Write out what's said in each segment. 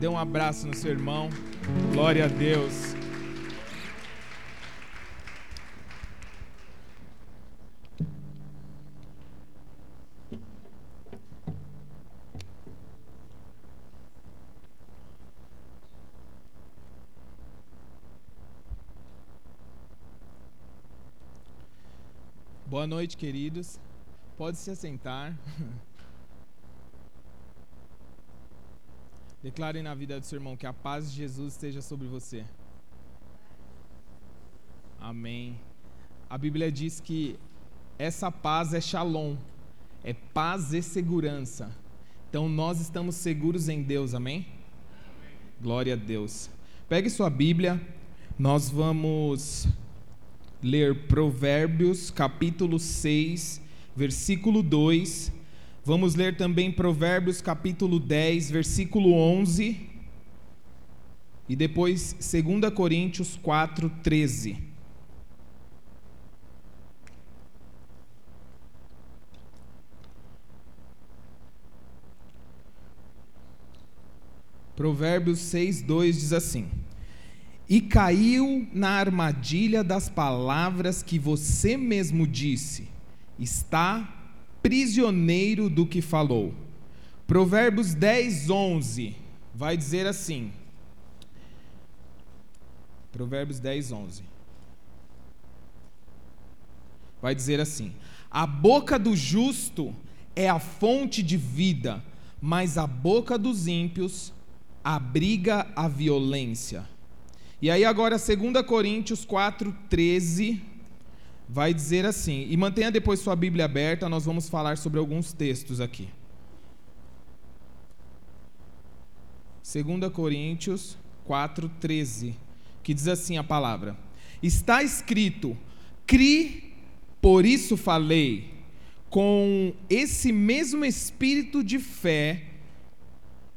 Dê um abraço no seu irmão. Glória a Deus. Boa noite, queridos. Pode se assentar. Declare na vida do seu irmão que a paz de Jesus esteja sobre você. Amém. A Bíblia diz que essa paz é shalom, é paz e segurança. Então nós estamos seguros em Deus, amém? Glória a Deus. Pegue sua Bíblia, nós vamos ler Provérbios capítulo 6, versículo 2. Vamos ler também Provérbios capítulo 10, versículo 11. E depois 2 Coríntios 4, 13. Provérbios 6, 2 diz assim: e caiu na armadilha das palavras que você mesmo disse, está prisioneiro do que falou. Provérbios 10, 11 vai dizer assim. Provérbios 10, 11. Vai dizer assim: A boca do justo é a fonte de vida, mas a boca dos ímpios abriga a violência. E aí agora 2 Coríntios 4:13 vai dizer assim, e mantenha depois sua Bíblia aberta, nós vamos falar sobre alguns textos aqui. 2 Coríntios 4:13, que diz assim a palavra: Está escrito: Cri, por isso falei. Com esse mesmo espírito de fé,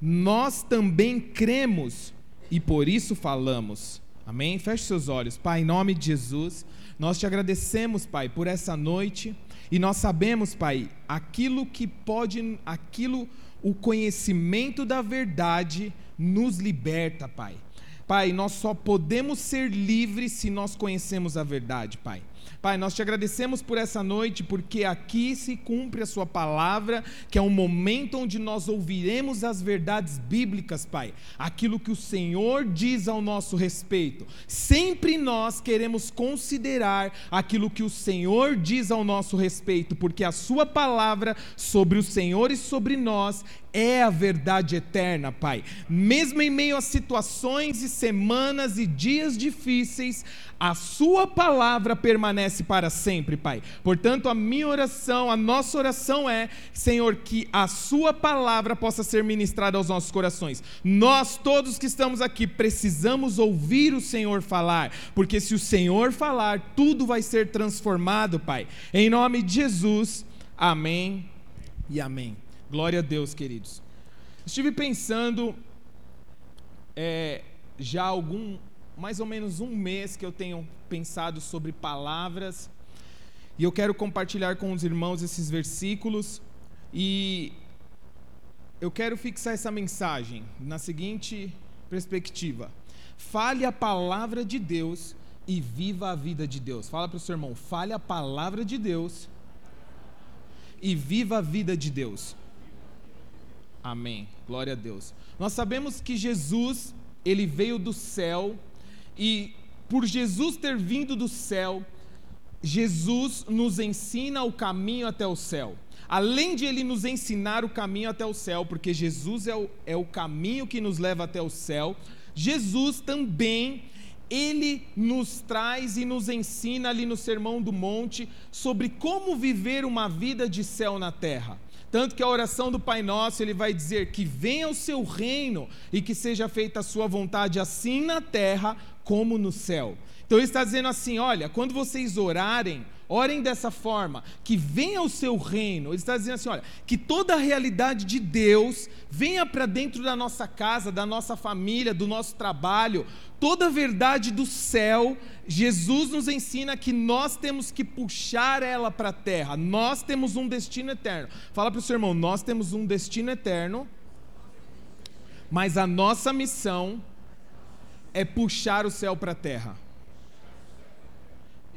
nós também cremos e por isso falamos. Amém? Feche seus olhos. Pai, em nome de Jesus, nós te agradecemos, Pai, por essa noite. E nós sabemos, Pai, aquilo que pode, aquilo, o conhecimento da verdade nos liberta, Pai. Pai, nós só podemos ser livres se nós conhecemos a verdade, Pai. Pai, nós te agradecemos por essa noite, porque aqui se cumpre a Sua palavra, que é um momento onde nós ouviremos as verdades bíblicas, Pai, aquilo que o Senhor diz ao nosso respeito. Sempre nós queremos considerar aquilo que o Senhor diz ao nosso respeito, porque a Sua palavra sobre o Senhor e sobre nós é a verdade eterna, Pai. Mesmo em meio a situações e semanas e dias difíceis, a Sua palavra permanece para sempre, Pai. Portanto, a minha oração, a nossa oração é, Senhor, que a Sua palavra possa ser ministrada aos nossos corações. Nós, todos que estamos aqui, precisamos ouvir o Senhor falar, porque se o Senhor falar, tudo vai ser transformado, Pai. Em nome de Jesus, amém e amém. Glória a Deus, queridos. Estive pensando é, já algum, mais ou menos um mês que eu tenho pensado sobre palavras e eu quero compartilhar com os irmãos esses versículos e eu quero fixar essa mensagem na seguinte perspectiva: fale a palavra de Deus e viva a vida de Deus. Fala para o seu irmão: fale a palavra de Deus e viva a vida de Deus. Amém. Glória a Deus. Nós sabemos que Jesus, ele veio do céu e por Jesus ter vindo do céu, Jesus nos ensina o caminho até o céu. Além de ele nos ensinar o caminho até o céu, porque Jesus é o, é o caminho que nos leva até o céu, Jesus também ele nos traz e nos ensina ali no Sermão do Monte sobre como viver uma vida de céu na terra. Tanto que a oração do Pai Nosso, ele vai dizer que venha o seu reino e que seja feita a sua vontade assim na terra como no céu. Então ele está dizendo assim: olha, quando vocês orarem, orem dessa forma, que venha o seu reino. Ele está dizendo assim: olha, que toda a realidade de Deus venha para dentro da nossa casa, da nossa família, do nosso trabalho, toda a verdade do céu. Jesus nos ensina que nós temos que puxar ela para a terra, nós temos um destino eterno. Fala para o seu irmão: nós temos um destino eterno Mas a nossa missão é puxar o céu para a terra.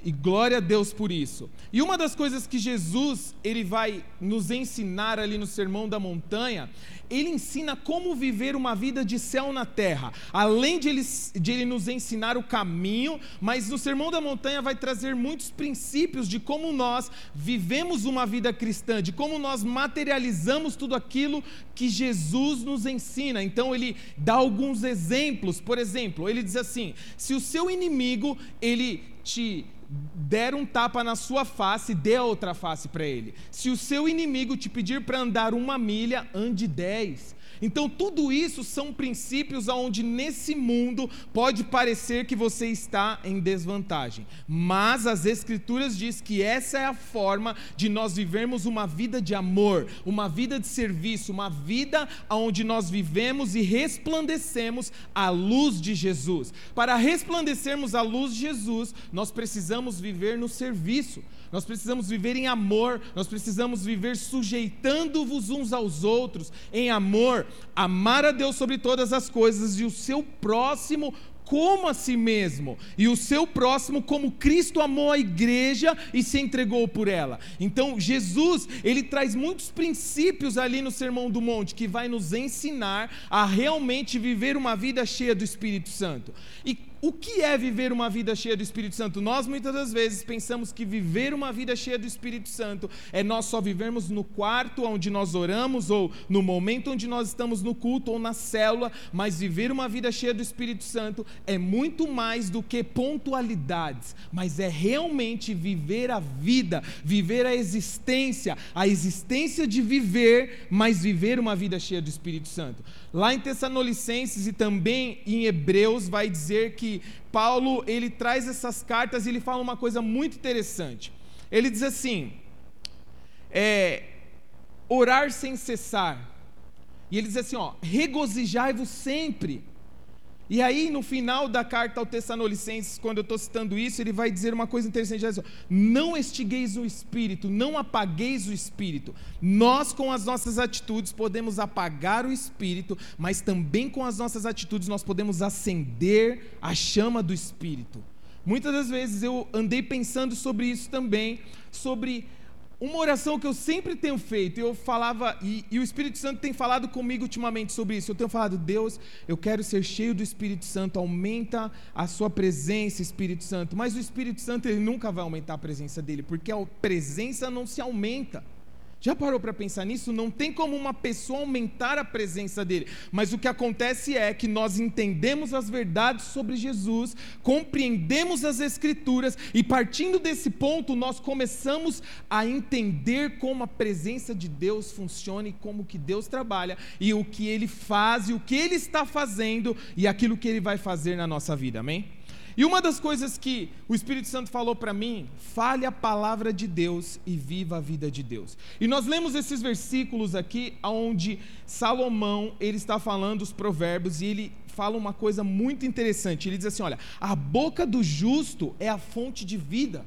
E glória a Deus por isso. E uma das coisas que Jesus ele vai nos ensinar ali no Sermão da Montanha, ele ensina como viver uma vida de céu na terra. Além de ele, de ele nos ensinar o caminho, mas no Sermão da Montanha vai trazer muitos princípios de como nós vivemos uma vida cristã, de como nós materializamos tudo aquilo que Jesus nos ensina. Então ele dá alguns exemplos. Por exemplo, ele diz assim: se o seu inimigo ele te der um tapa na sua face, dê outra face para ele. Se o seu inimigo te pedir para andar uma milha, ande dez. Então, tudo isso são princípios onde nesse mundo pode parecer que você está em desvantagem. Mas as Escrituras diz que essa é a forma de nós vivermos uma vida de amor, uma vida de serviço, uma vida onde nós vivemos e resplandecemos a luz de Jesus. Para resplandecermos a luz de Jesus, nós precisamos viver no serviço nós precisamos viver em amor, nós precisamos viver sujeitando-vos uns aos outros em amor, amar a Deus sobre todas as coisas e o seu próximo como a si mesmo, e o seu próximo como Cristo amou a igreja e se entregou por ela. Então, Jesus, ele traz muitos princípios ali no Sermão do Monte que vai nos ensinar a realmente viver uma vida cheia do Espírito Santo. E o que é viver uma vida cheia do Espírito Santo? Nós muitas das vezes pensamos que viver uma vida cheia do Espírito Santo é nós só vivermos no quarto onde nós oramos, ou no momento onde nós estamos no culto, ou na célula, mas viver uma vida cheia do Espírito Santo é muito mais do que pontualidades, mas é realmente viver a vida, viver a existência, a existência de viver, mas viver uma vida cheia do Espírito Santo. Lá em Tessalonicenses e também em Hebreus vai dizer que Paulo ele traz essas cartas e ele fala uma coisa muito interessante. Ele diz assim: é, orar sem cessar. E ele diz assim: ó, regozijai-vos sempre e aí, no final da carta ao Tessalonicenses, quando eu estou citando isso, ele vai dizer uma coisa interessante: assim, não estigueis o espírito, não apagueis o espírito. Nós, com as nossas atitudes, podemos apagar o espírito, mas também com as nossas atitudes, nós podemos acender a chama do espírito. Muitas das vezes eu andei pensando sobre isso também, sobre uma oração que eu sempre tenho feito, eu falava, e, e, o Espírito Santo tem falado comigo ultimamente sobre isso. Eu tenho falado, Deus, eu quero ser cheio do Espírito Santo, aumenta a sua presença, Espírito Santo. Mas o Espírito Santo, ele nunca vai aumentar a presença dele, porque a presença não se aumenta. Já parou para pensar nisso? Não tem como uma pessoa aumentar a presença dele, mas o que acontece é que nós entendemos as verdades sobre Jesus, compreendemos as Escrituras e, partindo desse ponto, nós começamos a entender como a presença de Deus funciona e como que Deus trabalha e o que ele faz e o que ele está fazendo e aquilo que ele vai fazer na nossa vida, amém? E uma das coisas que o Espírito Santo falou para mim, fale a palavra de Deus e viva a vida de Deus. E nós lemos esses versículos aqui onde Salomão, ele está falando os provérbios e ele fala uma coisa muito interessante. Ele diz assim, olha, a boca do justo é a fonte de vida,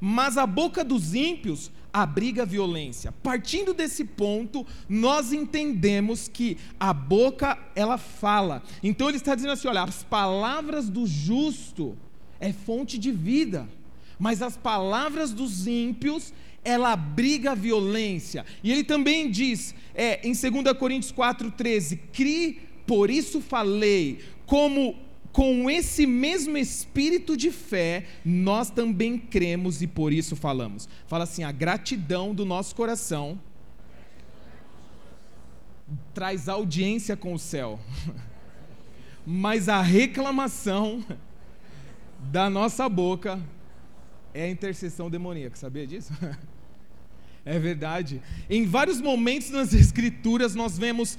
mas a boca dos ímpios abriga violência. Partindo desse ponto, nós entendemos que a boca ela fala. Então ele está dizendo assim, olha, as palavras do justo é fonte de vida, mas as palavras dos ímpios ela abriga violência. E ele também diz, é, em 2 Coríntios 4,13: Cri, por isso falei, como com esse mesmo espírito de fé, nós também cremos e por isso falamos. Fala assim: a gratidão do nosso coração traz audiência com o céu, mas a reclamação da nossa boca é a intercessão demoníaca, sabia disso? É verdade. Em vários momentos nas Escrituras nós vemos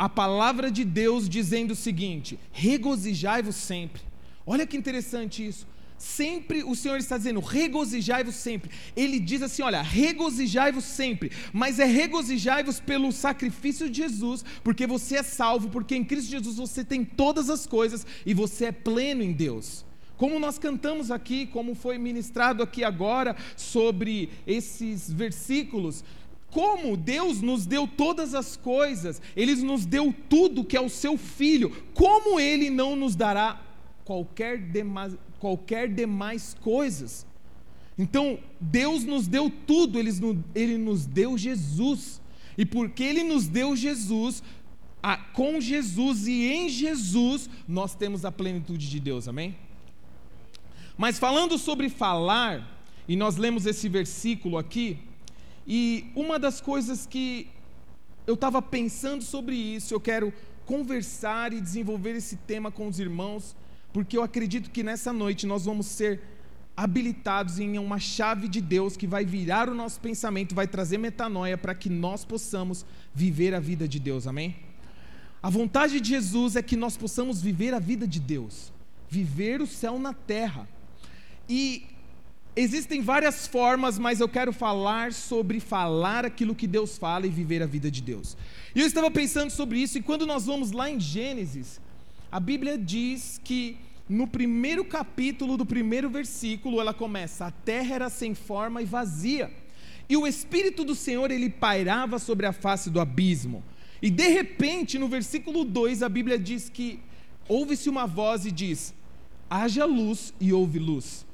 a palavra de Deus dizendo o seguinte: regozijai-vos sempre. Olha que interessante isso. Sempre o Senhor está dizendo, regozijai-vos sempre. Ele diz assim: olha, regozijai-vos sempre, mas é regozijai-vos pelo sacrifício de Jesus, porque você é salvo, porque em Cristo Jesus você tem todas as coisas e você é pleno em Deus. Como nós cantamos aqui, como foi ministrado aqui agora sobre esses versículos, como Deus nos deu todas as coisas, Ele nos deu tudo que é o seu Filho, como Ele não nos dará qualquer demais, qualquer demais coisas? Então, Deus nos deu tudo, Ele, Ele nos deu Jesus, e porque Ele nos deu Jesus, a, com Jesus e em Jesus, nós temos a plenitude de Deus, amém? Mas falando sobre falar, e nós lemos esse versículo aqui, e uma das coisas que eu estava pensando sobre isso, eu quero conversar e desenvolver esse tema com os irmãos, porque eu acredito que nessa noite nós vamos ser habilitados em uma chave de Deus que vai virar o nosso pensamento, vai trazer metanoia para que nós possamos viver a vida de Deus, amém? A vontade de Jesus é que nós possamos viver a vida de Deus, viver o céu na terra. E Existem várias formas, mas eu quero falar sobre falar aquilo que Deus fala e viver a vida de Deus. E eu estava pensando sobre isso, e quando nós vamos lá em Gênesis, a Bíblia diz que no primeiro capítulo do primeiro versículo, ela começa: A terra era sem forma e vazia, e o Espírito do Senhor ele pairava sobre a face do abismo. E de repente, no versículo 2, a Bíblia diz que ouve-se uma voz e diz: Haja luz e houve luz.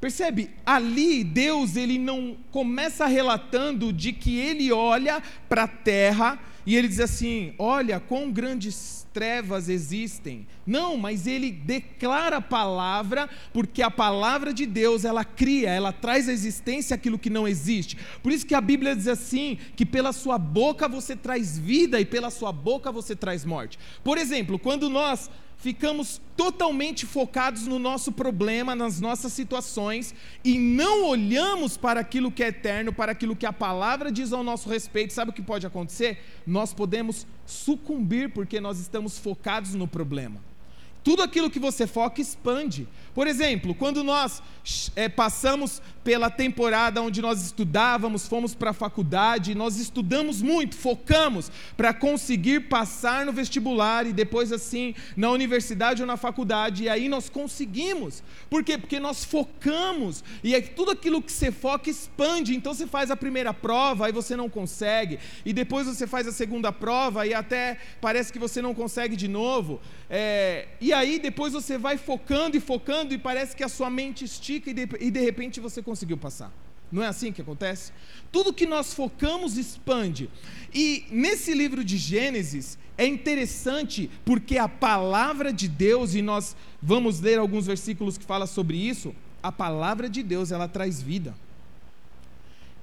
Percebe? Ali Deus ele não começa relatando de que ele olha para a terra e ele diz assim: "Olha quão grandes trevas existem". Não, mas ele declara a palavra, porque a palavra de Deus, ela cria, ela traz à existência aquilo que não existe. Por isso que a Bíblia diz assim, que pela sua boca você traz vida e pela sua boca você traz morte. Por exemplo, quando nós ficamos totalmente focados no nosso problema, nas nossas situações, e não olhamos para aquilo que é eterno, para aquilo que a palavra diz ao nosso respeito, sabe o que pode acontecer? Nós podemos sucumbir porque nós estamos focados no problema. Tudo aquilo que você foca expande. Por exemplo, quando nós é, passamos pela temporada onde nós estudávamos, fomos para a faculdade, nós estudamos muito, focamos para conseguir passar no vestibular e depois assim na universidade ou na faculdade, e aí nós conseguimos. Por quê? Porque nós focamos, e é tudo aquilo que você foca expande. Então você faz a primeira prova, aí você não consegue, e depois você faz a segunda prova, e até parece que você não consegue de novo. É, e aí depois você vai focando e focando, e parece que a sua mente estica, e de, e de repente você conseguiu passar. Não é assim que acontece? Tudo que nós focamos expande. E nesse livro de Gênesis é interessante porque a palavra de Deus, e nós vamos ler alguns versículos que falam sobre isso, a palavra de Deus ela traz vida.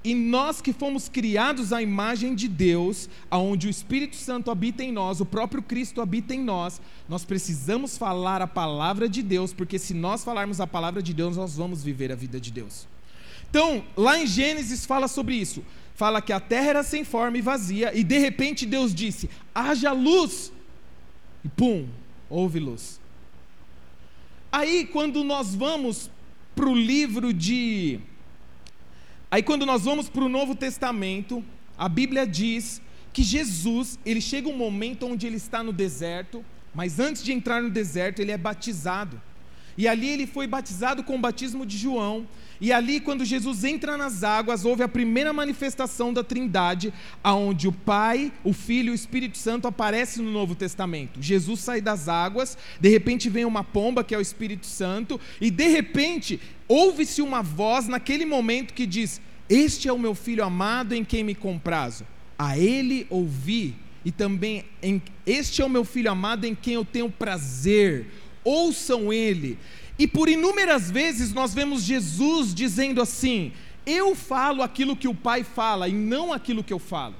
E nós que fomos criados à imagem de Deus, aonde o Espírito Santo habita em nós, o próprio Cristo habita em nós, nós precisamos falar a palavra de Deus, porque se nós falarmos a palavra de Deus, nós vamos viver a vida de Deus. Então, lá em Gênesis fala sobre isso. Fala que a terra era sem forma e vazia, e de repente Deus disse: haja luz. E pum, houve luz. Aí, quando nós vamos para o livro de. Aí, quando nós vamos para o Novo Testamento, a Bíblia diz que Jesus, ele chega um momento onde ele está no deserto, mas antes de entrar no deserto, ele é batizado. E ali ele foi batizado com o batismo de João. E ali, quando Jesus entra nas águas, houve a primeira manifestação da Trindade, aonde o Pai, o Filho e o Espírito Santo aparecem no Novo Testamento. Jesus sai das águas, de repente vem uma pomba, que é o Espírito Santo, e de repente ouve-se uma voz naquele momento que diz: Este é o meu filho amado em quem me comprazo. A ele ouvi, e também em, este é o meu filho amado em quem eu tenho prazer ouçam Ele. E por inúmeras vezes nós vemos Jesus dizendo assim: Eu falo aquilo que o Pai fala e não aquilo que eu falo.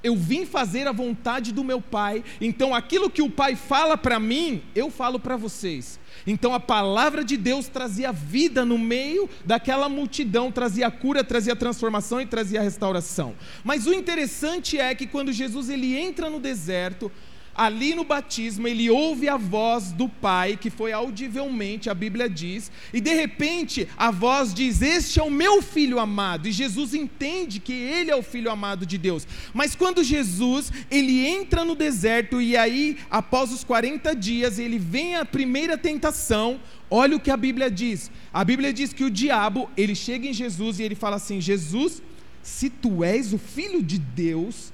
Eu vim fazer a vontade do meu Pai, então aquilo que o Pai fala para mim, eu falo para vocês. Então a palavra de Deus trazia vida no meio daquela multidão, trazia cura, trazia transformação e trazia restauração. Mas o interessante é que quando Jesus ele entra no deserto, ali no batismo, ele ouve a voz do Pai, que foi audivelmente, a Bíblia diz, e de repente a voz diz: Este é o meu filho amado, e Jesus entende que ele é o filho amado de Deus. Mas quando Jesus, ele entra no deserto, e aí, após os 40 dias, ele vem a primeira tentação, olha o que a Bíblia diz. A Bíblia diz que o diabo, ele chega em Jesus e ele fala assim: Jesus, se tu és o filho de Deus,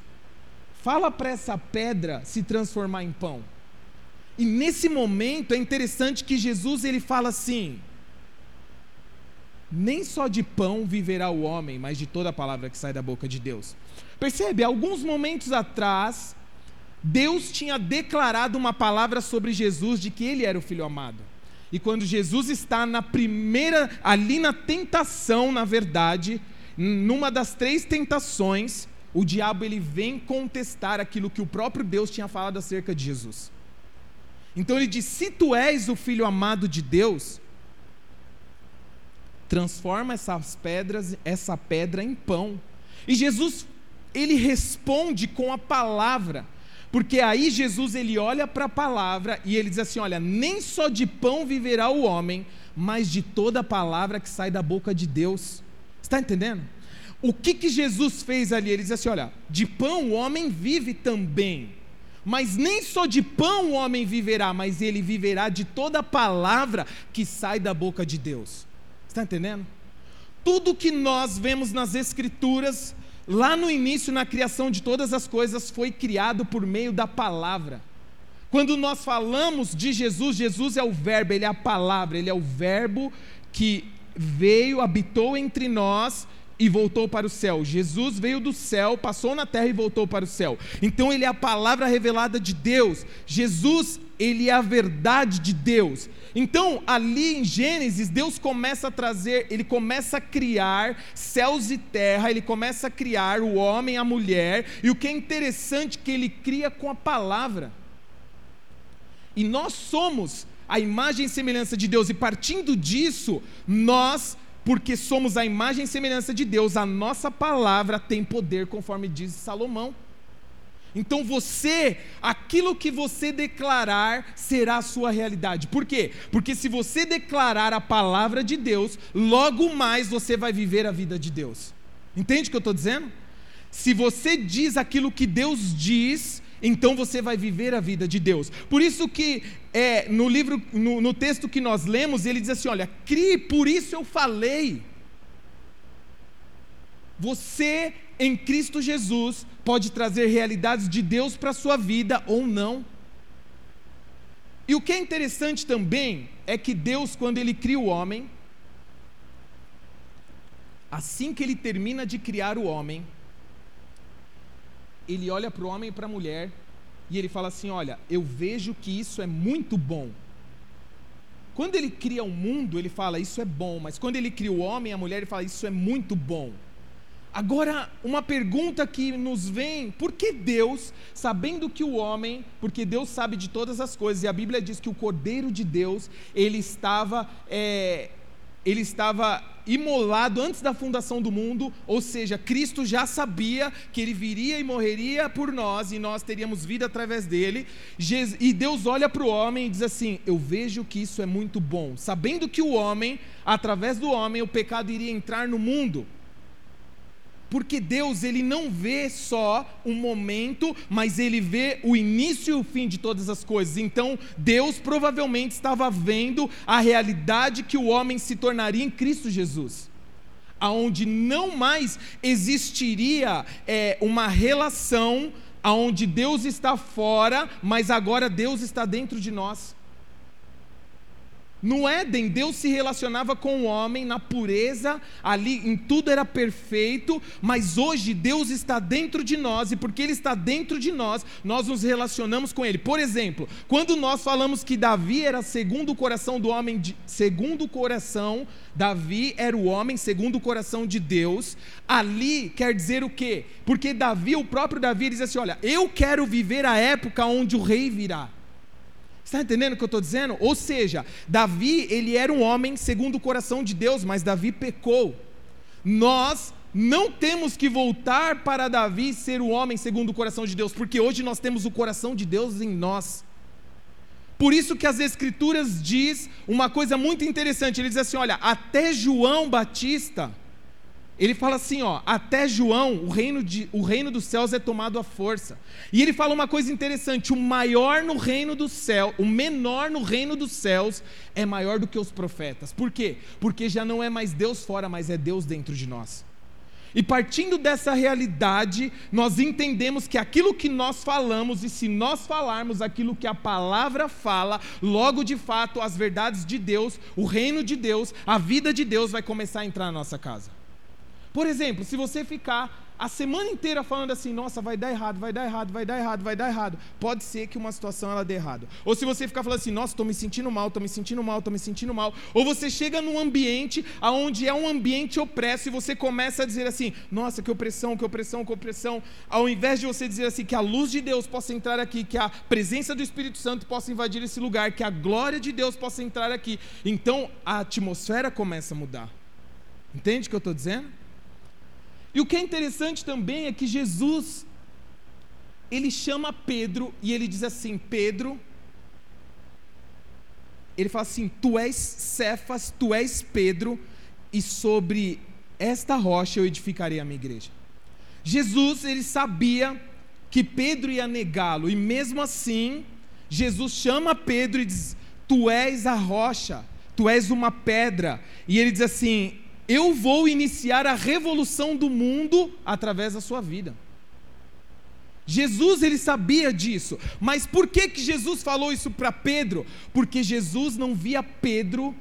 fala para essa pedra se transformar em pão. E nesse momento é interessante que Jesus ele fala assim: nem só de pão viverá o homem, mas de toda a palavra que sai da boca de Deus. Percebe? Alguns momentos atrás, Deus tinha declarado uma palavra sobre Jesus de que ele era o filho amado. E quando Jesus está na primeira, ali na tentação, na verdade, numa das três tentações, o diabo ele vem contestar aquilo que o próprio Deus tinha falado acerca de Jesus. Então ele diz: Se tu és o filho amado de Deus, transforma essas pedras, essa pedra em pão. E Jesus ele responde com a palavra. Porque aí Jesus ele olha para a palavra e ele diz assim: Olha, nem só de pão viverá o homem, mas de toda a palavra que sai da boca de Deus. Está entendendo? O que, que Jesus fez ali? Ele diz assim: Olha, de pão o homem vive também. Mas nem só de pão o homem viverá, mas ele viverá de toda palavra que sai da boca de Deus. Está entendendo? Tudo que nós vemos nas Escrituras, lá no início, na criação de todas as coisas, foi criado por meio da palavra. Quando nós falamos de Jesus, Jesus é o Verbo, Ele é a palavra, Ele é o Verbo que veio, habitou entre nós e voltou para o céu. Jesus veio do céu, passou na terra e voltou para o céu. Então ele é a palavra revelada de Deus. Jesus, ele é a verdade de Deus. Então, ali em Gênesis, Deus começa a trazer, ele começa a criar céus e terra, ele começa a criar o homem, a mulher, e o que é interessante que ele cria com a palavra. E nós somos a imagem e semelhança de Deus, e partindo disso, nós porque somos a imagem e semelhança de Deus, a nossa palavra tem poder, conforme diz Salomão. Então você, aquilo que você declarar será a sua realidade. Por quê? Porque se você declarar a palavra de Deus, logo mais você vai viver a vida de Deus. Entende o que eu estou dizendo? Se você diz aquilo que Deus diz, então você vai viver a vida de Deus. Por isso que é, no livro, no, no texto que nós lemos, ele diz assim: olha, crie, por isso eu falei. Você em Cristo Jesus pode trazer realidades de Deus para a sua vida ou não. E o que é interessante também é que Deus, quando Ele cria o homem, assim que Ele termina de criar o homem, ele olha para o homem e para a mulher e ele fala assim: Olha, eu vejo que isso é muito bom. Quando ele cria o um mundo, ele fala isso é bom, mas quando ele cria o homem e a mulher, ele fala isso é muito bom. Agora, uma pergunta que nos vem: por que Deus, sabendo que o homem, porque Deus sabe de todas as coisas, e a Bíblia diz que o Cordeiro de Deus, ele estava é, ele estava imolado antes da fundação do mundo, ou seja, Cristo já sabia que ele viria e morreria por nós e nós teríamos vida através dele. E Deus olha para o homem e diz assim: Eu vejo que isso é muito bom, sabendo que o homem, através do homem, o pecado iria entrar no mundo. Porque Deus, ele não vê só um momento, mas ele vê o início e o fim de todas as coisas. Então, Deus provavelmente estava vendo a realidade que o homem se tornaria em Cristo Jesus. Aonde não mais existiria é, uma relação aonde Deus está fora, mas agora Deus está dentro de nós. No Éden, Deus se relacionava com o homem na pureza, ali em tudo era perfeito, mas hoje Deus está dentro de nós e porque Ele está dentro de nós, nós nos relacionamos com Ele. Por exemplo, quando nós falamos que Davi era segundo o coração do homem, de, segundo o coração, Davi era o homem segundo o coração de Deus, ali quer dizer o quê? Porque Davi, o próprio Davi, diz assim: Olha, eu quero viver a época onde o rei virá. Está entendendo o que eu estou dizendo? Ou seja, Davi, ele era um homem segundo o coração de Deus, mas Davi pecou. Nós não temos que voltar para Davi ser o homem segundo o coração de Deus, porque hoje nós temos o coração de Deus em nós. Por isso que as escrituras diz uma coisa muito interessante, ele diz assim, olha, até João Batista, ele fala assim, ó, até João, o reino, de, o reino dos céus é tomado à força. E ele fala uma coisa interessante: o maior no reino do céu, o menor no reino dos céus é maior do que os profetas. Por quê? Porque já não é mais Deus fora, mas é Deus dentro de nós. E partindo dessa realidade, nós entendemos que aquilo que nós falamos, e se nós falarmos aquilo que a palavra fala, logo de fato as verdades de Deus, o reino de Deus, a vida de Deus vai começar a entrar na nossa casa. Por exemplo, se você ficar a semana inteira falando assim, nossa, vai dar errado, vai dar errado, vai dar errado, vai dar errado, pode ser que uma situação ela dê errado. Ou se você ficar falando assim, nossa, estou me sentindo mal, estou me sentindo mal, estou me sentindo mal. Ou você chega num ambiente onde é um ambiente opresso e você começa a dizer assim, nossa, que opressão, que opressão, que opressão. Ao invés de você dizer assim, que a luz de Deus possa entrar aqui, que a presença do Espírito Santo possa invadir esse lugar, que a glória de Deus possa entrar aqui. Então a atmosfera começa a mudar. Entende o que eu estou dizendo? E o que é interessante também é que Jesus, ele chama Pedro e ele diz assim: Pedro, ele fala assim: Tu és Cefas, tu és Pedro, e sobre esta rocha eu edificarei a minha igreja. Jesus, ele sabia que Pedro ia negá-lo, e mesmo assim, Jesus chama Pedro e diz: Tu és a rocha, tu és uma pedra. E ele diz assim: eu vou iniciar a revolução do mundo através da sua vida. Jesus ele sabia disso, mas por que que Jesus falou isso para Pedro? Porque Jesus não via Pedro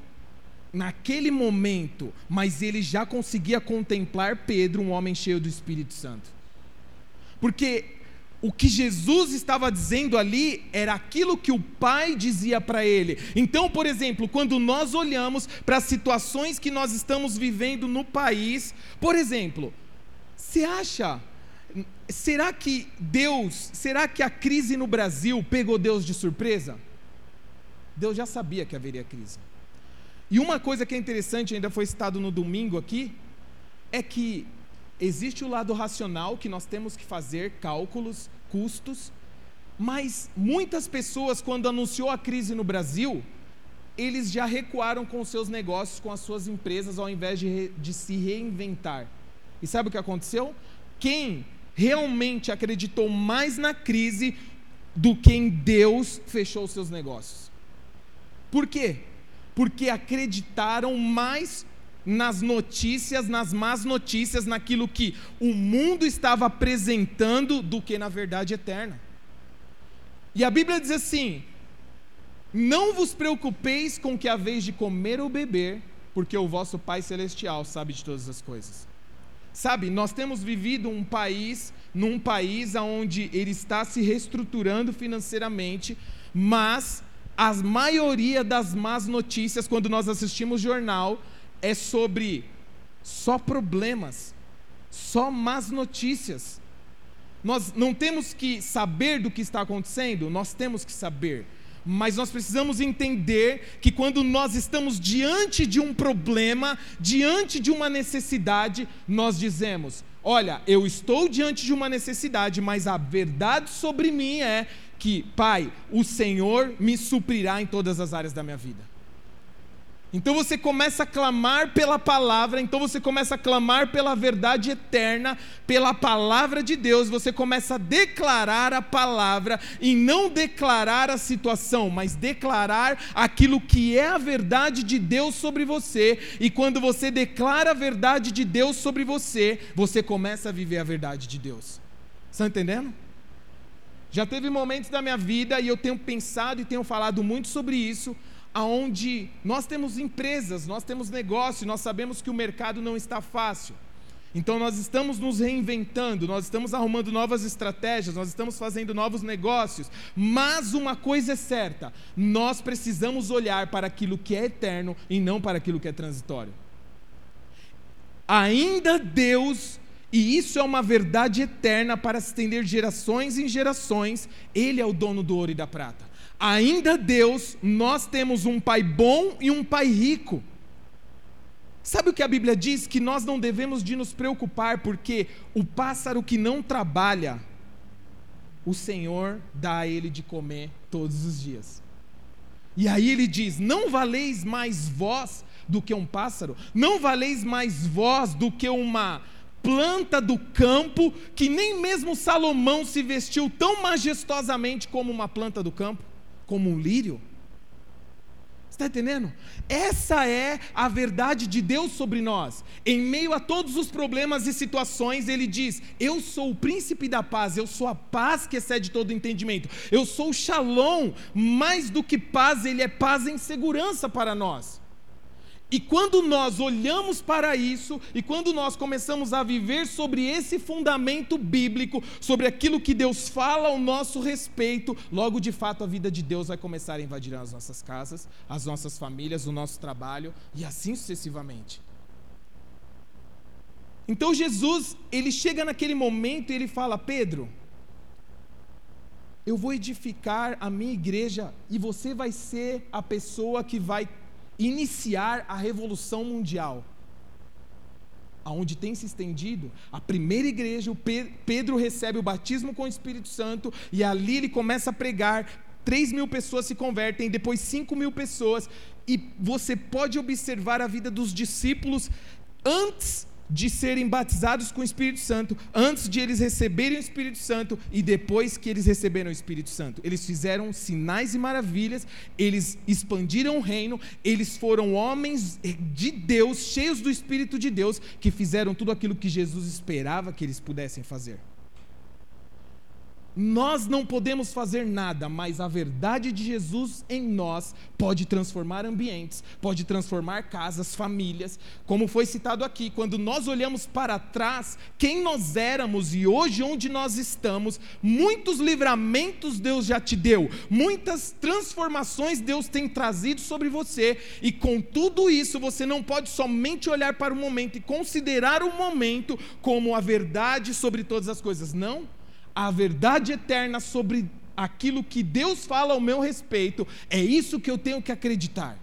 naquele momento, mas ele já conseguia contemplar Pedro, um homem cheio do Espírito Santo. Porque o que Jesus estava dizendo ali era aquilo que o Pai dizia para ele. Então, por exemplo, quando nós olhamos para as situações que nós estamos vivendo no país, por exemplo, você acha, será que Deus, será que a crise no Brasil pegou Deus de surpresa? Deus já sabia que haveria crise. E uma coisa que é interessante, ainda foi citado no domingo aqui, é que Existe o lado racional que nós temos que fazer cálculos, custos, mas muitas pessoas, quando anunciou a crise no Brasil, eles já recuaram com seus negócios, com as suas empresas, ao invés de, de se reinventar. E sabe o que aconteceu? Quem realmente acreditou mais na crise do que em Deus fechou seus negócios. Por quê? Porque acreditaram mais nas notícias, nas más notícias, naquilo que o mundo estava apresentando, do que na verdade eterna. E a Bíblia diz assim: Não vos preocupeis com que haveis de comer ou beber, porque o vosso Pai Celestial sabe de todas as coisas. Sabe, nós temos vivido um país, num país onde ele está se reestruturando financeiramente, mas a maioria das más notícias, quando nós assistimos jornal, é sobre só problemas, só más notícias. Nós não temos que saber do que está acontecendo, nós temos que saber. Mas nós precisamos entender que quando nós estamos diante de um problema, diante de uma necessidade, nós dizemos: Olha, eu estou diante de uma necessidade, mas a verdade sobre mim é que, Pai, o Senhor me suprirá em todas as áreas da minha vida. Então você começa a clamar pela palavra, então você começa a clamar pela verdade eterna, pela palavra de Deus, você começa a declarar a palavra e não declarar a situação, mas declarar aquilo que é a verdade de Deus sobre você. E quando você declara a verdade de Deus sobre você, você começa a viver a verdade de Deus. Está entendendo? Já teve momentos da minha vida e eu tenho pensado e tenho falado muito sobre isso aonde nós temos empresas, nós temos negócio, nós sabemos que o mercado não está fácil. Então nós estamos nos reinventando, nós estamos arrumando novas estratégias, nós estamos fazendo novos negócios, mas uma coisa é certa, nós precisamos olhar para aquilo que é eterno e não para aquilo que é transitório. Ainda Deus, e isso é uma verdade eterna para se estender de gerações em gerações, Ele é o dono do ouro e da prata ainda Deus, nós temos um pai bom e um pai rico. Sabe o que a Bíblia diz? Que nós não devemos de nos preocupar, porque o pássaro que não trabalha, o Senhor dá a ele de comer todos os dias. E aí ele diz: Não valeis mais vós do que um pássaro, não valeis mais vós do que uma planta do campo, que nem mesmo Salomão se vestiu tão majestosamente como uma planta do campo como um lírio? Está entendendo? Essa é a verdade de Deus sobre nós. Em meio a todos os problemas e situações, Ele diz: Eu sou o príncipe da paz, eu sou a paz que excede todo entendimento, eu sou o shalom, mais do que paz, Ele é paz em segurança para nós. E quando nós olhamos para isso, e quando nós começamos a viver sobre esse fundamento bíblico, sobre aquilo que Deus fala ao nosso respeito, logo de fato a vida de Deus vai começar a invadir as nossas casas, as nossas famílias, o nosso trabalho e assim sucessivamente. Então Jesus, ele chega naquele momento e ele fala: Pedro, eu vou edificar a minha igreja e você vai ser a pessoa que vai iniciar a revolução mundial. Aonde tem se estendido, a primeira igreja, o Pedro recebe o batismo com o Espírito Santo e ali ele começa a pregar. 3 mil pessoas se convertem, depois 5 mil pessoas, e você pode observar a vida dos discípulos antes de serem batizados com o Espírito Santo, antes de eles receberem o Espírito Santo e depois que eles receberam o Espírito Santo. Eles fizeram sinais e maravilhas, eles expandiram o reino, eles foram homens de Deus, cheios do Espírito de Deus, que fizeram tudo aquilo que Jesus esperava que eles pudessem fazer. Nós não podemos fazer nada, mas a verdade de Jesus em nós pode transformar ambientes, pode transformar casas, famílias. Como foi citado aqui, quando nós olhamos para trás, quem nós éramos e hoje onde nós estamos, muitos livramentos Deus já te deu, muitas transformações Deus tem trazido sobre você, e com tudo isso você não pode somente olhar para o momento e considerar o momento como a verdade sobre todas as coisas. Não a verdade eterna sobre aquilo que Deus fala ao meu respeito, é isso que eu tenho que acreditar.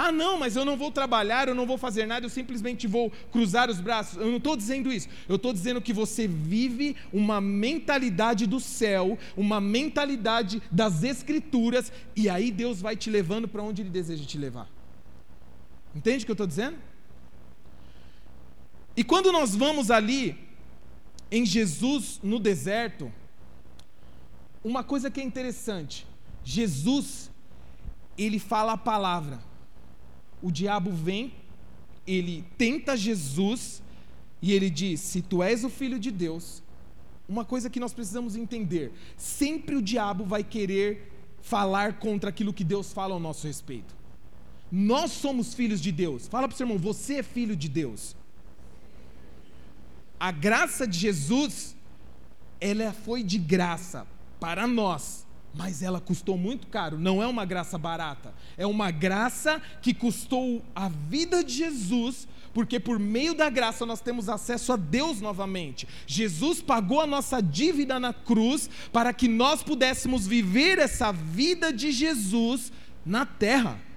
Ah, não, mas eu não vou trabalhar, eu não vou fazer nada, eu simplesmente vou cruzar os braços. Eu não estou dizendo isso. Eu estou dizendo que você vive uma mentalidade do céu, uma mentalidade das Escrituras, e aí Deus vai te levando para onde Ele deseja te levar. Entende o que eu estou dizendo? E quando nós vamos ali em Jesus no deserto, uma coisa que é interessante, Jesus, ele fala a palavra. O diabo vem, ele tenta Jesus e ele diz: Se tu és o filho de Deus, uma coisa que nós precisamos entender: sempre o diabo vai querer falar contra aquilo que Deus fala ao nosso respeito. Nós somos filhos de Deus. Fala para o seu irmão: Você é filho de Deus a graça de Jesus, ela foi de graça para nós, mas ela custou muito caro, não é uma graça barata, é uma graça que custou a vida de Jesus, porque por meio da graça nós temos acesso a Deus novamente. Jesus pagou a nossa dívida na cruz para que nós pudéssemos viver essa vida de Jesus na terra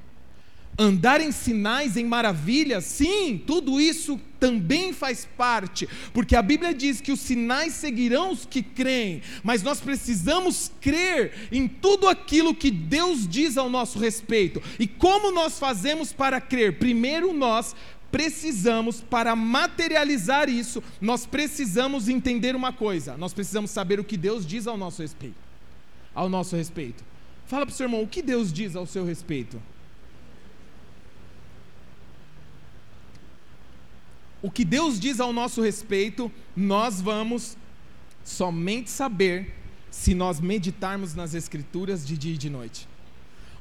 andar em sinais, em maravilhas, sim, tudo isso também faz parte, porque a Bíblia diz que os sinais seguirão os que creem, mas nós precisamos crer em tudo aquilo que Deus diz ao nosso respeito. E como nós fazemos para crer? Primeiro nós precisamos, para materializar isso, nós precisamos entender uma coisa: nós precisamos saber o que Deus diz ao nosso respeito. Ao nosso respeito. Fala para o seu irmão, o que Deus diz ao seu respeito? O que Deus diz ao nosso respeito, nós vamos somente saber se nós meditarmos nas Escrituras de dia e de noite.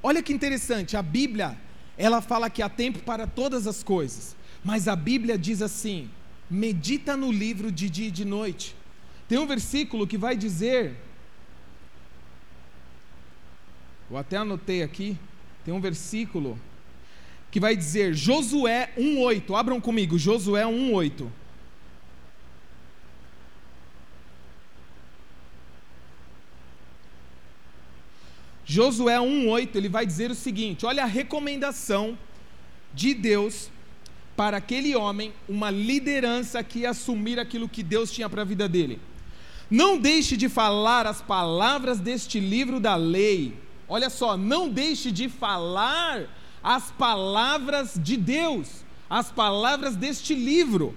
Olha que interessante, a Bíblia, ela fala que há tempo para todas as coisas, mas a Bíblia diz assim: medita no livro de dia e de noite. Tem um versículo que vai dizer, eu até anotei aqui, tem um versículo que vai dizer Josué 1:8. Abram comigo, Josué 1:8. Josué 1:8, ele vai dizer o seguinte: olha a recomendação de Deus para aquele homem, uma liderança que assumir aquilo que Deus tinha para a vida dele. Não deixe de falar as palavras deste livro da lei. Olha só, não deixe de falar as palavras de Deus, as palavras deste livro,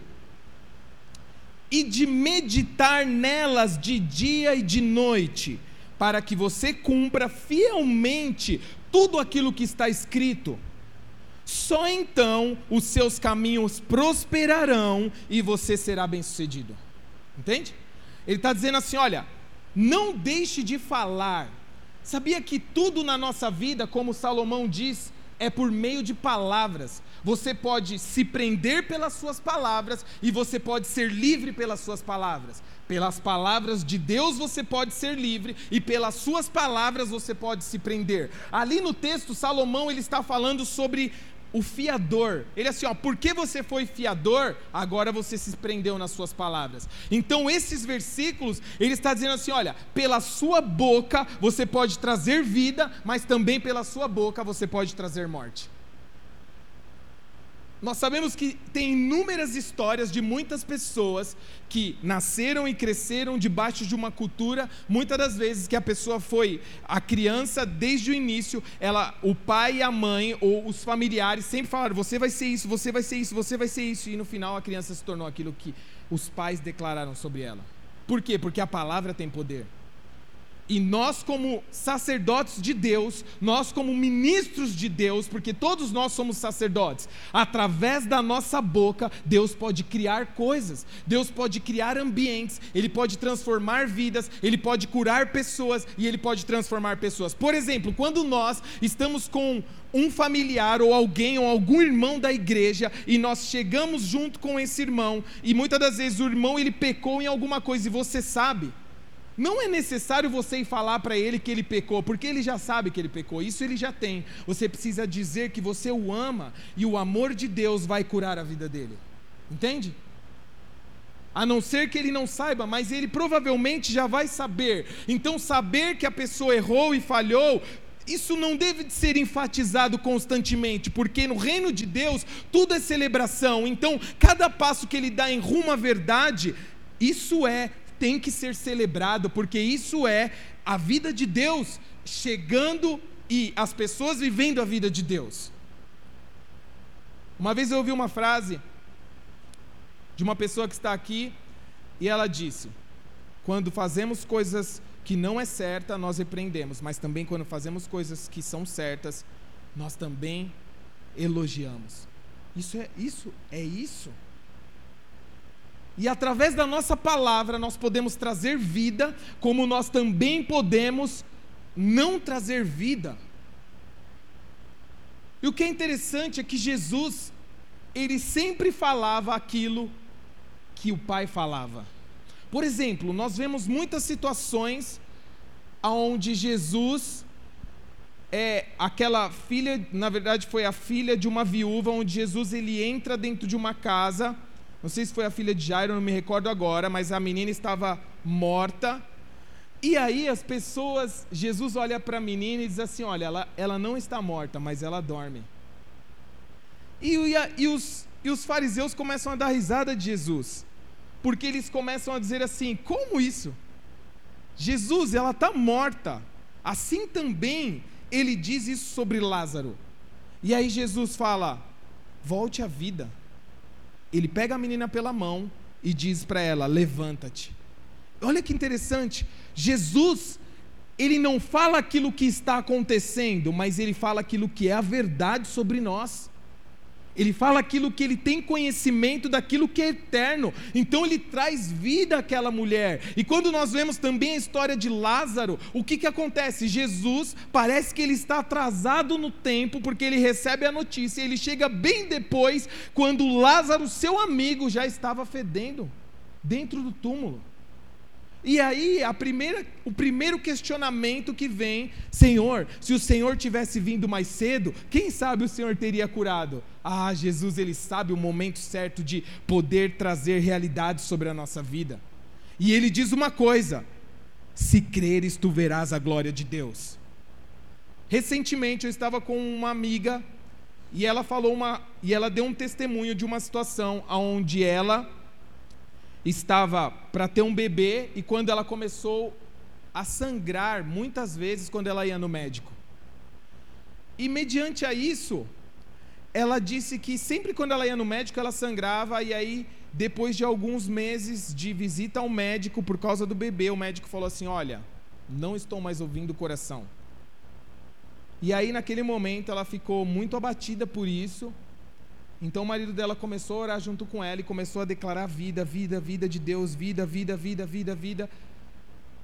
e de meditar nelas de dia e de noite, para que você cumpra fielmente tudo aquilo que está escrito, só então os seus caminhos prosperarão e você será bem-sucedido. Entende? Ele está dizendo assim: olha, não deixe de falar. Sabia que tudo na nossa vida, como Salomão diz, é por meio de palavras. Você pode se prender pelas suas palavras e você pode ser livre pelas suas palavras. Pelas palavras de Deus você pode ser livre e pelas suas palavras você pode se prender. Ali no texto Salomão ele está falando sobre o fiador. Ele é assim, ó, porque você foi fiador, agora você se prendeu nas suas palavras. Então esses versículos, ele está dizendo assim, olha, pela sua boca você pode trazer vida, mas também pela sua boca você pode trazer morte. Nós sabemos que tem inúmeras histórias de muitas pessoas que nasceram e cresceram debaixo de uma cultura, muitas das vezes que a pessoa foi a criança desde o início, ela, o pai e a mãe ou os familiares sempre falaram: "Você vai ser isso, você vai ser isso, você vai ser isso", e no final a criança se tornou aquilo que os pais declararam sobre ela. Por quê? Porque a palavra tem poder. E nós, como sacerdotes de Deus, nós, como ministros de Deus, porque todos nós somos sacerdotes, através da nossa boca, Deus pode criar coisas, Deus pode criar ambientes, Ele pode transformar vidas, Ele pode curar pessoas e Ele pode transformar pessoas. Por exemplo, quando nós estamos com um familiar ou alguém ou algum irmão da igreja e nós chegamos junto com esse irmão e muitas das vezes o irmão ele pecou em alguma coisa e você sabe não é necessário você ir falar para ele que ele pecou, porque ele já sabe que ele pecou, isso ele já tem. Você precisa dizer que você o ama e o amor de Deus vai curar a vida dele. Entende? A não ser que ele não saiba, mas ele provavelmente já vai saber. Então, saber que a pessoa errou e falhou, isso não deve ser enfatizado constantemente, porque no reino de Deus tudo é celebração. Então, cada passo que ele dá em rumo à verdade, isso é tem que ser celebrado, porque isso é a vida de Deus chegando e as pessoas vivendo a vida de Deus. Uma vez eu ouvi uma frase de uma pessoa que está aqui e ela disse: Quando fazemos coisas que não é certa, nós repreendemos, mas também quando fazemos coisas que são certas, nós também elogiamos. Isso é isso, é isso. E através da nossa palavra nós podemos trazer vida, como nós também podemos não trazer vida. E o que é interessante é que Jesus, ele sempre falava aquilo que o Pai falava. Por exemplo, nós vemos muitas situações onde Jesus é aquela filha, na verdade foi a filha de uma viúva, onde Jesus ele entra dentro de uma casa não sei se foi a filha de Jairo, não me recordo agora, mas a menina estava morta. E aí as pessoas, Jesus olha para a menina e diz assim: Olha, ela, ela não está morta, mas ela dorme. E, e, e, os, e os fariseus começam a dar risada de Jesus, porque eles começam a dizer assim: Como isso? Jesus, ela está morta. Assim também ele diz isso sobre Lázaro. E aí Jesus fala: Volte à vida ele pega a menina pela mão e diz para ela: levanta-te. Olha que interessante, Jesus, ele não fala aquilo que está acontecendo, mas ele fala aquilo que é a verdade sobre nós. Ele fala aquilo que ele tem conhecimento daquilo que é eterno. Então ele traz vida àquela mulher. E quando nós vemos também a história de Lázaro, o que, que acontece? Jesus parece que ele está atrasado no tempo, porque ele recebe a notícia. Ele chega bem depois, quando Lázaro, seu amigo, já estava fedendo dentro do túmulo. E aí, a primeira, o primeiro questionamento que vem: Senhor, se o Senhor tivesse vindo mais cedo, quem sabe o Senhor teria curado? Ah, Jesus, ele sabe o momento certo de poder trazer realidade sobre a nossa vida. E ele diz uma coisa: se creres, tu verás a glória de Deus. Recentemente eu estava com uma amiga e ela falou uma e ela deu um testemunho de uma situação onde ela estava para ter um bebê e quando ela começou a sangrar muitas vezes quando ela ia no médico. E mediante a isso, ela disse que sempre quando ela ia no médico ela sangrava e aí depois de alguns meses de visita ao médico por causa do bebê, o médico falou assim: "Olha, não estou mais ouvindo o coração". E aí, naquele momento, ela ficou muito abatida por isso. Então, o marido dela começou a orar junto com ela e começou a declarar vida, vida, vida de Deus, vida, vida, vida, vida, vida.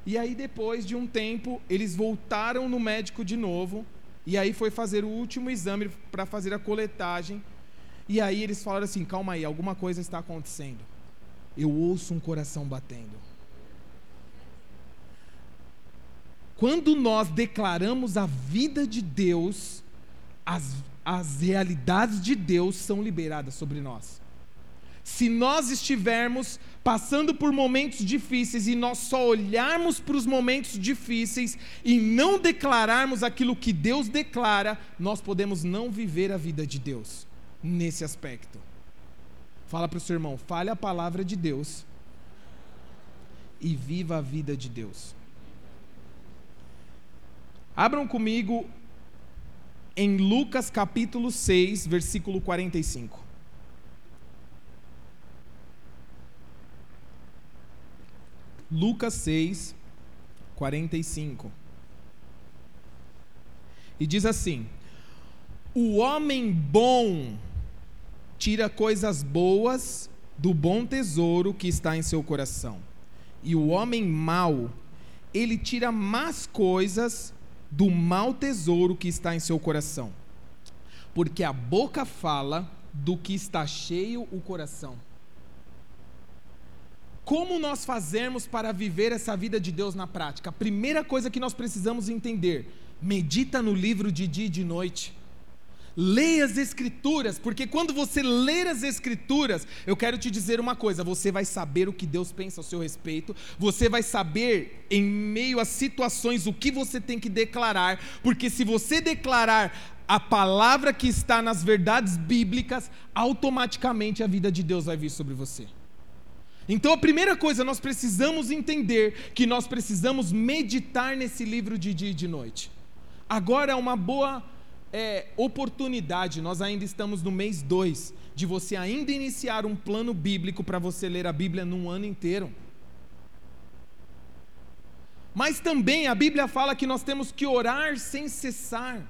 E aí, depois de um tempo, eles voltaram no médico de novo. E aí, foi fazer o último exame para fazer a coletagem. E aí, eles falaram assim: calma aí, alguma coisa está acontecendo. Eu ouço um coração batendo. Quando nós declaramos a vida de Deus, as, as realidades de Deus são liberadas sobre nós. Se nós estivermos passando por momentos difíceis e nós só olharmos para os momentos difíceis e não declararmos aquilo que Deus declara, nós podemos não viver a vida de Deus nesse aspecto. Fala para o seu irmão, fale a palavra de Deus e viva a vida de Deus. Abram comigo em Lucas capítulo 6, versículo 45. Lucas 6, 45. E diz assim: O homem bom tira coisas boas do bom tesouro que está em seu coração, e o homem mau, ele tira más coisas do mau tesouro que está em seu coração. Porque a boca fala do que está cheio o coração. Como nós fazemos para viver essa vida de Deus na prática? A primeira coisa que nós precisamos entender: medita no livro de dia e de noite. Leia as Escrituras, porque quando você ler as Escrituras, eu quero te dizer uma coisa: você vai saber o que Deus pensa ao seu respeito, você vai saber, em meio a situações, o que você tem que declarar, porque se você declarar a palavra que está nas verdades bíblicas, automaticamente a vida de Deus vai vir sobre você. Então a primeira coisa, nós precisamos entender que nós precisamos meditar nesse livro de dia e de noite. Agora é uma boa é, oportunidade, nós ainda estamos no mês 2, de você ainda iniciar um plano bíblico para você ler a Bíblia num ano inteiro. Mas também a Bíblia fala que nós temos que orar sem cessar.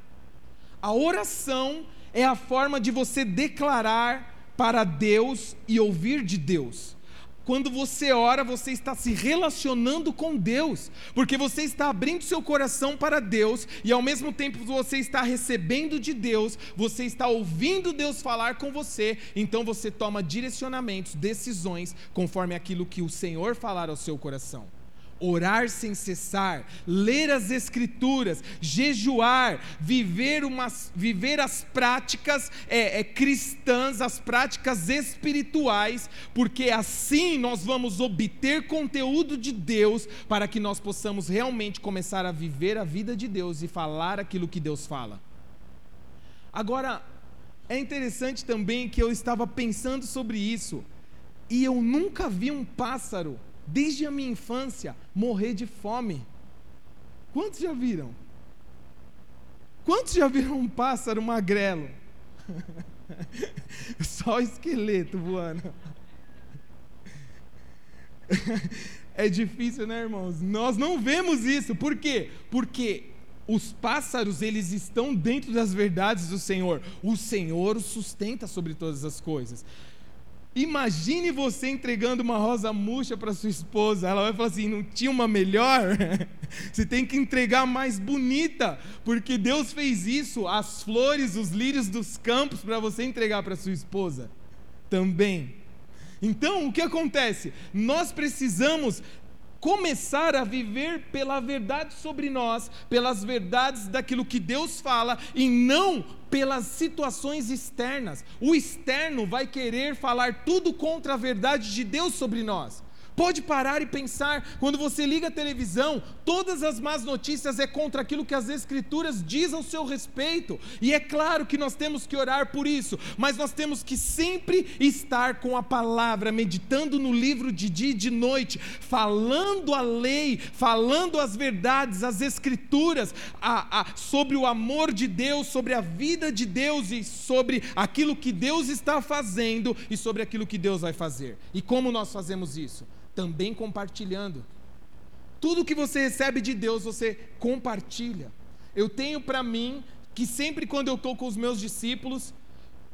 A oração é a forma de você declarar para Deus e ouvir de Deus. Quando você ora, você está se relacionando com Deus, porque você está abrindo seu coração para Deus e ao mesmo tempo você está recebendo de Deus, você está ouvindo Deus falar com você, então você toma direcionamentos, decisões conforme aquilo que o Senhor falar ao seu coração orar sem cessar, ler as Escrituras, jejuar, viver, umas, viver as práticas é, é, cristãs, as práticas espirituais, porque assim nós vamos obter conteúdo de Deus para que nós possamos realmente começar a viver a vida de Deus e falar aquilo que Deus fala. Agora, é interessante também que eu estava pensando sobre isso, e eu nunca vi um pássaro desde a minha infância, morrer de fome. Quantos já viram? Quantos já viram um pássaro magrelo? Só esqueleto voando. É difícil, né, irmãos? Nós não vemos isso. Por quê? Porque os pássaros, eles estão dentro das verdades do Senhor. O Senhor sustenta sobre todas as coisas. Imagine você entregando uma rosa murcha para sua esposa. Ela vai falar assim: não tinha uma melhor? você tem que entregar mais bonita, porque Deus fez isso, as flores, os lírios dos campos, para você entregar para sua esposa também. Então, o que acontece? Nós precisamos começar a viver pela verdade sobre nós, pelas verdades daquilo que Deus fala e não pelas situações externas. O externo vai querer falar tudo contra a verdade de Deus sobre nós. Pode parar e pensar, quando você liga a televisão, todas as más notícias é contra aquilo que as escrituras dizem ao seu respeito. E é claro que nós temos que orar por isso, mas nós temos que sempre estar com a palavra, meditando no livro de dia e de noite, falando a lei, falando as verdades, as escrituras, a, a, sobre o amor de Deus, sobre a vida de Deus e sobre aquilo que Deus está fazendo e sobre aquilo que Deus vai fazer. E como nós fazemos isso? Também compartilhando. Tudo que você recebe de Deus, você compartilha. Eu tenho para mim que sempre quando eu estou com os meus discípulos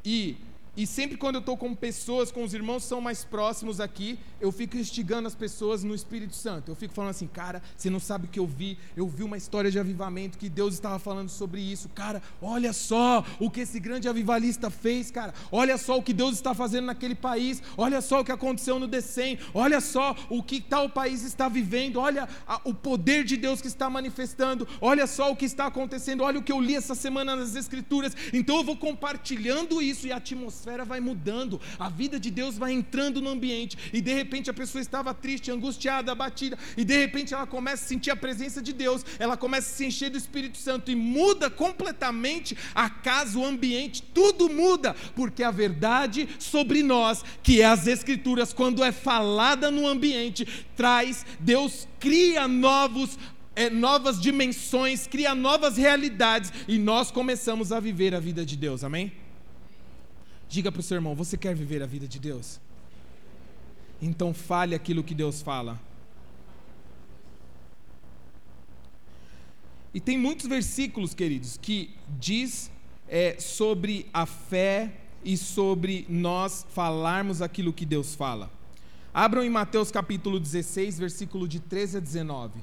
e e sempre quando eu estou com pessoas, com os irmãos que são mais próximos aqui, eu fico instigando as pessoas no Espírito Santo. Eu fico falando assim, cara, você não sabe o que eu vi. Eu vi uma história de avivamento que Deus estava falando sobre isso. Cara, olha só o que esse grande avivalista fez, cara. Olha só o que Deus está fazendo naquele país. Olha só o que aconteceu no Decem. Olha só o que tal país está vivendo. Olha a, o poder de Deus que está manifestando. Olha só o que está acontecendo. Olha o que eu li essa semana nas Escrituras. Então eu vou compartilhando isso e a atmosfera atmosfera vai mudando, a vida de Deus vai entrando no ambiente, e de repente a pessoa estava triste, angustiada, abatida, e de repente ela começa a sentir a presença de Deus, ela começa a se encher do Espírito Santo e muda completamente a casa, o ambiente, tudo muda, porque a verdade sobre nós, que é as Escrituras, quando é falada no ambiente, traz, Deus cria novos é, novas dimensões, cria novas realidades e nós começamos a viver a vida de Deus, amém? Diga para o seu irmão: você quer viver a vida de Deus? Então fale aquilo que Deus fala. E tem muitos versículos, queridos, que diz é, sobre a fé e sobre nós falarmos aquilo que Deus fala. Abram em Mateus capítulo 16, versículo de 13 a 19.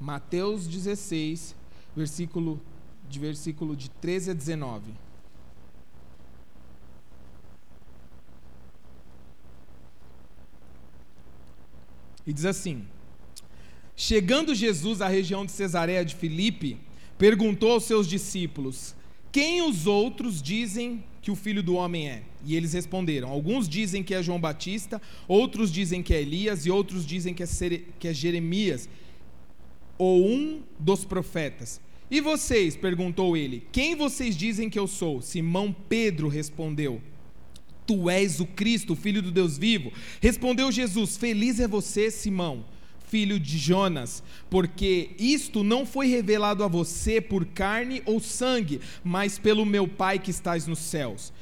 Mateus 16, versículo de versículo de 13 a 19. E diz assim: Chegando Jesus à região de Cesareia de Filipe, perguntou aos seus discípulos: Quem os outros dizem que o filho do homem é? E eles responderam: Alguns dizem que é João Batista, outros dizem que é Elias, e outros dizem que é, que é Jeremias, ou um dos profetas. E vocês? perguntou ele: Quem vocês dizem que eu sou? Simão Pedro respondeu: Tu és o Cristo, o Filho do Deus vivo. Respondeu Jesus: Feliz é você, Simão, filho de Jonas, porque isto não foi revelado a você por carne ou sangue, mas pelo meu Pai que estás nos céus.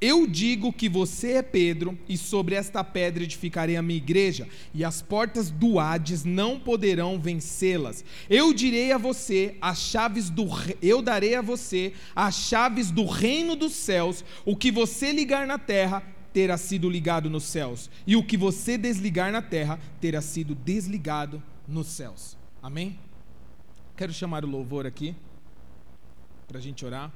Eu digo que você é Pedro, e sobre esta pedra edificarei a minha igreja, e as portas do Hades não poderão vencê-las. Eu direi a você as chaves do eu darei a você as chaves do reino dos céus. O que você ligar na terra terá sido ligado nos céus, e o que você desligar na terra terá sido desligado nos céus. Amém? Quero chamar o louvor aqui para a gente orar.